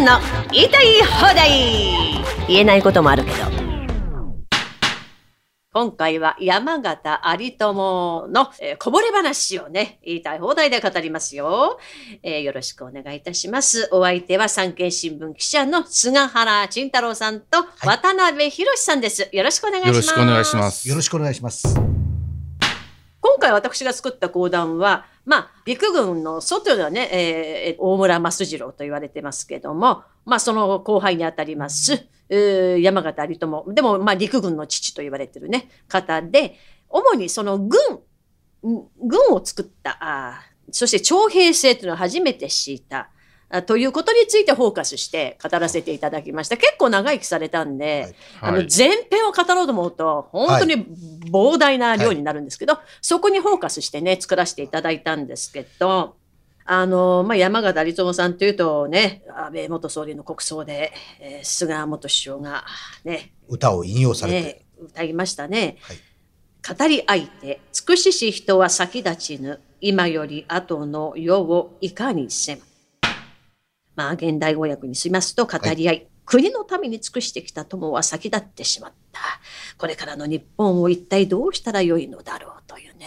んの言いたい放題言えないこともあるけど今回は山形有友の、えーこぼれ話をね、言いたい放題で語りますよ、えーよろしくお願いいたします。お相手は産経新聞記者の菅原慎太郎さんと渡辺博さんです。よろしくお願いします。よろしくお願いします。よろしくお願いします。今回私が作った講談は、まあ、陸軍の外ではね、えー大村益次郎と言われてますけども、まあ、その後輩にあたります、えー山形有朋。でも、まあ、陸軍の父と言われてるね、方で、主にその軍、軍を作った、あそして徴兵制というのを初めて敷いた、ということについてフォーカスして語らせていただきました。結構長生きされたんで、あのはい前編を語ろうと思うと、本当に膨大な量になるんですけど、そこにフォーカスしてね、作らせていただいたんですけど、あの、まあ、山形有朋さんというとね、安倍元総理の国葬で、えー菅元首相がね、歌を引用されて。ね歌いましたね。はい語り相手、尽くしし人は先立ちぬ、今より後の世をいかにせむ。まあ、現代語訳にしますと、語り合い、国のために尽くしてきた友は先立ってしまった。これからの日本を一体どうしたらよいのだろうというね。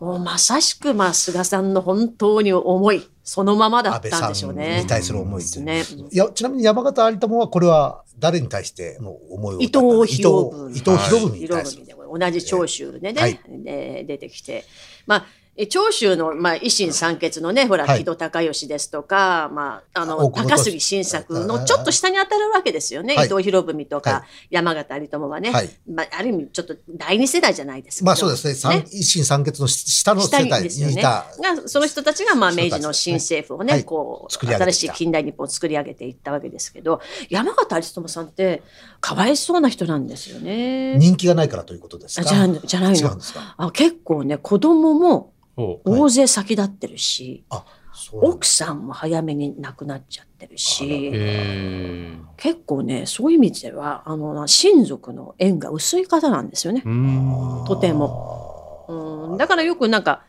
もうまさしく、まあ、菅さんの本当に思い、そのままだったんでしょうんねに。対する思いですね。いや、ちなみに山形有朋はこれは誰に対しての思いを伊藤博文。伊藤博文に対する。同じ長州でね、はいで出てきて。まあ、え長州の、まあ、維新三傑のね、ほら、はい木戸孝允ですとか、まあ、あの、高杉晋作のちょっと下に当たるわけですよね。はい伊藤博文とはか、山形有朋はね。はいまあ、ある意味、ちょっと第二世代じゃないですけど。まあそうですね。三維新三傑の下の世代。にいた。が、その人たちが、まあ、明治の新政府をね、はいこう、新しい近代日本を作り上げていったわけですけど、山形有朋さんって、かわいそうな人なんですよね。人気がないからということですか？あじゃあじゃないの？違うんですか？あ結構ね、子供も大勢先立ってるし、あ、そうなんだ。奥さんも早めに亡くなっちゃってるし、へ結構ね、そういう意味では、あの、親族の縁が薄い方なんですよね。とても。うん、だからよくなんか、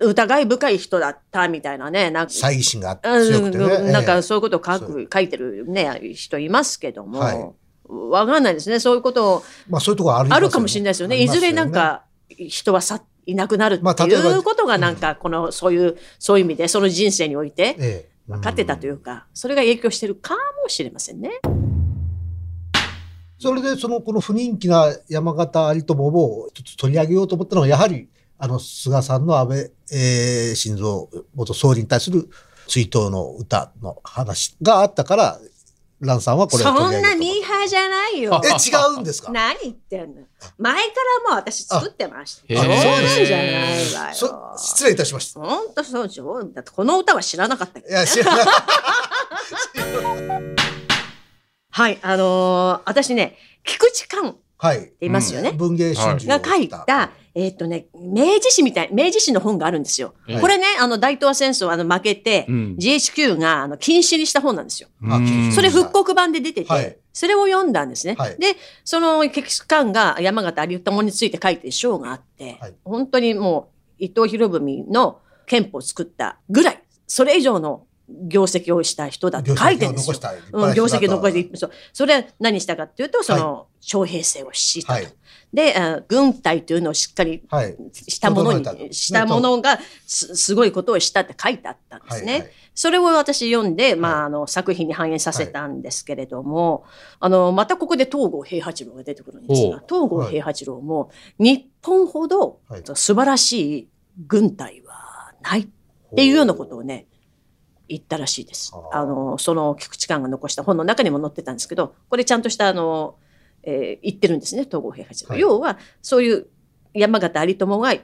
疑い深い人だったみたいなね、なんか、猜疑心がてね。なんかえそういうことを書そく、書いてるね、人いますけども、はい。わかんないですね。そういうことまあそういうところあるあるかもしれないですよね。いずれなんあか人はさいなくなるっていうことがなんかこのそういうそういう意味でその人生において分かってたというか、それが影響してるかもしれませんね。それでそのこの不人気な山形有朋をちょっと取り上げようと思ったのはやはりあの菅さんの安倍、えー、晋三元総理に対する追悼の歌の話があったから蘭さんはこれをそん取り上げようとなミじゃないよ。え違うんですか？何言ってんの？前からもう私作ってました。あそうへーなんじゃないわよ。そ失礼いたしました。本当そうでしょだってこの歌は知らなかったけど、ね。いや知らない はい、あのー私ね、菊池寛はい。いますよね。文芸春秋をが書いた、えっ、とね、明治史みたい、明治史の本があるんですよ。はい。これね、あの、大東亜戦争、あの、負けて、うん。GHQ が、あの、禁止にした本なんですよ。それ復刻版で出てて、はい。それを読んだんですね。はい。で、その、菊池寛が山形有朋について書いてる章があって、はい。本当にもう、伊藤博文の憲法を作ったぐらい、それ以上の業績をした人だって書いてるんですよ。うん、業績を残して、そう。それは何したかっていうと、その、徴兵制を敷いたと。はいであ、軍隊というのをしっかりはい。したものに整えた、したものがすすごいことをしたって書いてあったんですね。はいはいそれを私読んで、まあ、はいあの、作品に反映させたんですけれども、あの、またここで東郷平八郎が出てくるんですが、東郷平八郎も、日本ほどはい素晴らしい軍隊はないっていうようなことをね、言ったらしいです。あの、その菊池寛が残した本の中にも載ってたんですけど、これちゃんとしたあの、えー言ってるんですね、東郷平八郎。はい要は、そういう山形有朋が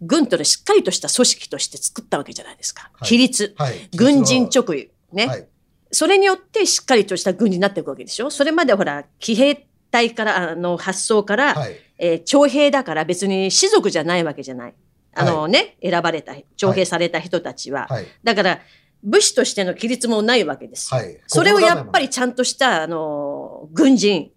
軍とのしっかりとした組織として作ったわけじゃないですか。はい規律、はい。軍人直輸。ね、はい。それによってしっかりとした軍になっていくわけでしょ。それまでほら、騎兵隊から、あの、発想から、はい。えー徴兵だから別に士族じゃないわけじゃない。あのね、選ばれた、徴兵された人たちは。はい。だから、武士としての規律もないわけですよ。はい。それをやっぱりちゃんとした、あの、軍人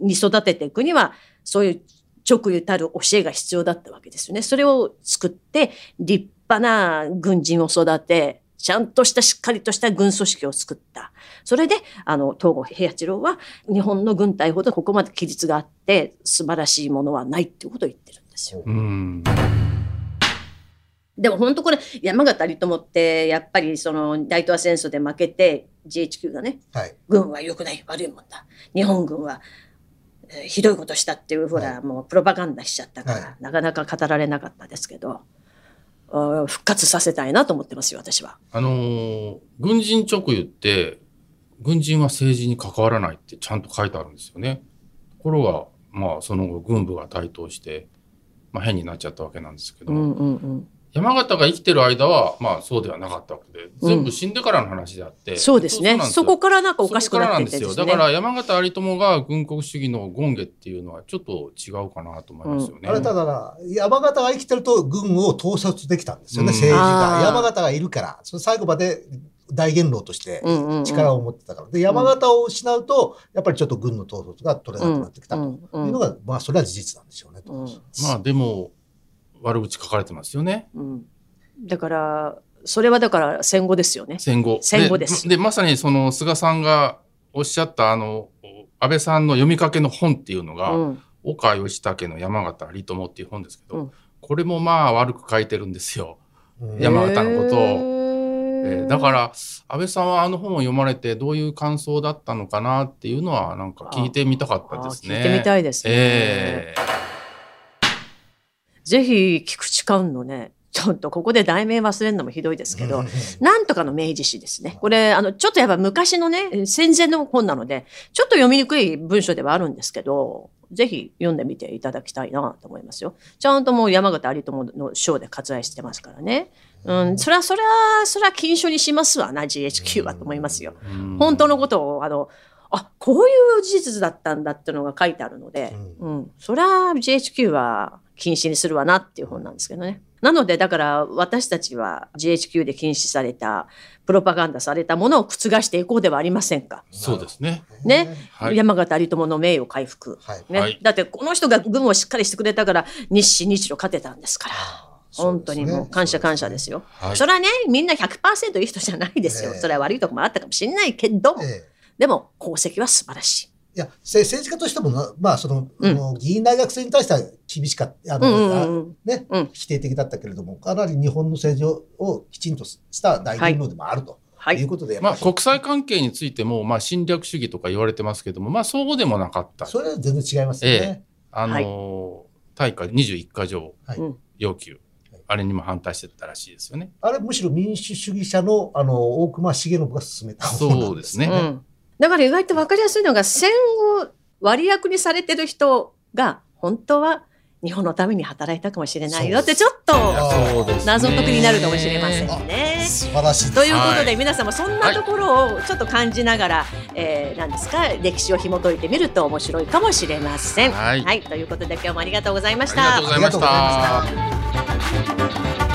に育てていくには、そういう直輸たる教えが必要だったわけですよね。それを作って、立派な軍人を育て、ちゃんとしたしっかりとした軍組織を作った。それで、あの、東郷平八郎は、日本の軍隊ほどここまで規律があって、素晴らしいものはないっていうことを言ってるんですよ。うん。でも本当これ、山形有朋って、やっぱりその大東亜戦争で負けて、GHQ がね、はい。軍は良くない、悪いもんだ。日本軍は、えーひどいことしたっていう、ほら、はもうプロパガンダしちゃったから、はなかなか語られなかったですけど、復活させたいなと思ってますよ、私は。あのー軍人直輸って、軍人は政治に関わらないってちゃんと書いてあるんですよね。ところが、まあ、その後、軍部が台頭して、まあ、変になっちゃったわけなんですけど、うんうんうん。山形が生きてる間は、まあ、そうではなかったわけで、全部死んでからの話であって、そうですね。そこからなんかおかしくなってんですよ。だから山形有朋が軍国主義の権下っていうのはちょっと違うかなと思いますよね。あれただな、山形が生きてると軍を統率できたんですよね、うん。政治が。山形がいるから、その最後まで大元老としてうんうんうん。力を持ってたから。で、山形を失うと、やっぱりちょっと軍の統率が取れなくなってきたとうん。うん。いうのが、まあ、それは事実なんでしょうね。うん。まあでも、悪口書かれてますよね。うんだから、それはだから戦後ですよね。戦後。戦後ですで、まさにその菅さんがおっしゃったあの、安倍さんの読みかけの本っていうのが、うん岡義武の山形有朋っていう本ですけど、うんこれもまあ悪く書いてるんですよ。うん山形のことをへえーーだから、安倍さんはあの本を読まれてどういう感想だったのかなっていうのはなんか聞いてみたかったですね。あ聞いてみたいですね。えぜひ、菊池寛のね、ちょっとここで題名忘れるのもひどいですけど、うんなんとかの明治史ですね。これ、あの、ちょっとやっぱ昔のね、戦前の本なので、ちょっと読みにくい文章ではあるんですけど、ぜひ読んでみていただきたいなと思いますよ。ちゃんともう山形有朋の章で割愛してますからね。うん、それは、それは、それは禁書にしますわな、GHQ はと思いますよ。ー本当のことを、あの、あ、こういう事実だったんだっていうのが書いてあるので、ううん、それは GHQ は禁止にするわなっていう本なんですけどね。なので、だから私たちは GHQ で禁止された、プロパガンダされたものを覆していこうではありませんか。そうですね。ね。はい。山形有朋の名誉回復。はい。ね、はいだってこの人が軍をしっかりしてくれたから日清日露勝てたんですから。本当にもう感謝感謝ですよ。はいそれはね、みんな100%いい人じゃないですよ。ええそれは悪いとこもあったかもしれないけど、ええでも功績は素晴らしい。いや、せ政治家としてもな、まあ、その、うん議員大学生に対しては厳しかった、あの、うんうんね、うん否定的だったけれども、かなり日本の政治ををきちんとした大元老でもあると。はいいうことで、まあ、国際関係についても、まあ、侵略主義とか言われてますけども、まあ、そうでもなかった。それは全然違いますよね。あのー大会21か条要求、あれにも反対してたらしいですよね。あれむしろ民主主義者のあの大隈重信が進めたそうですね。うん、だから意外と分かりやすいのが戦後割役にされてる人が本当は日本のために働いたかもしれないよってちょっと謎解きになるかもしれませんね。素晴らしいということで、はい皆さんもそんなところをちょっと感じながら、えー、なんですか？歴史を紐解いてみると面白いかもしれません。はい。ということで今日もありがとうございましありがたとうございましありがとうございまた。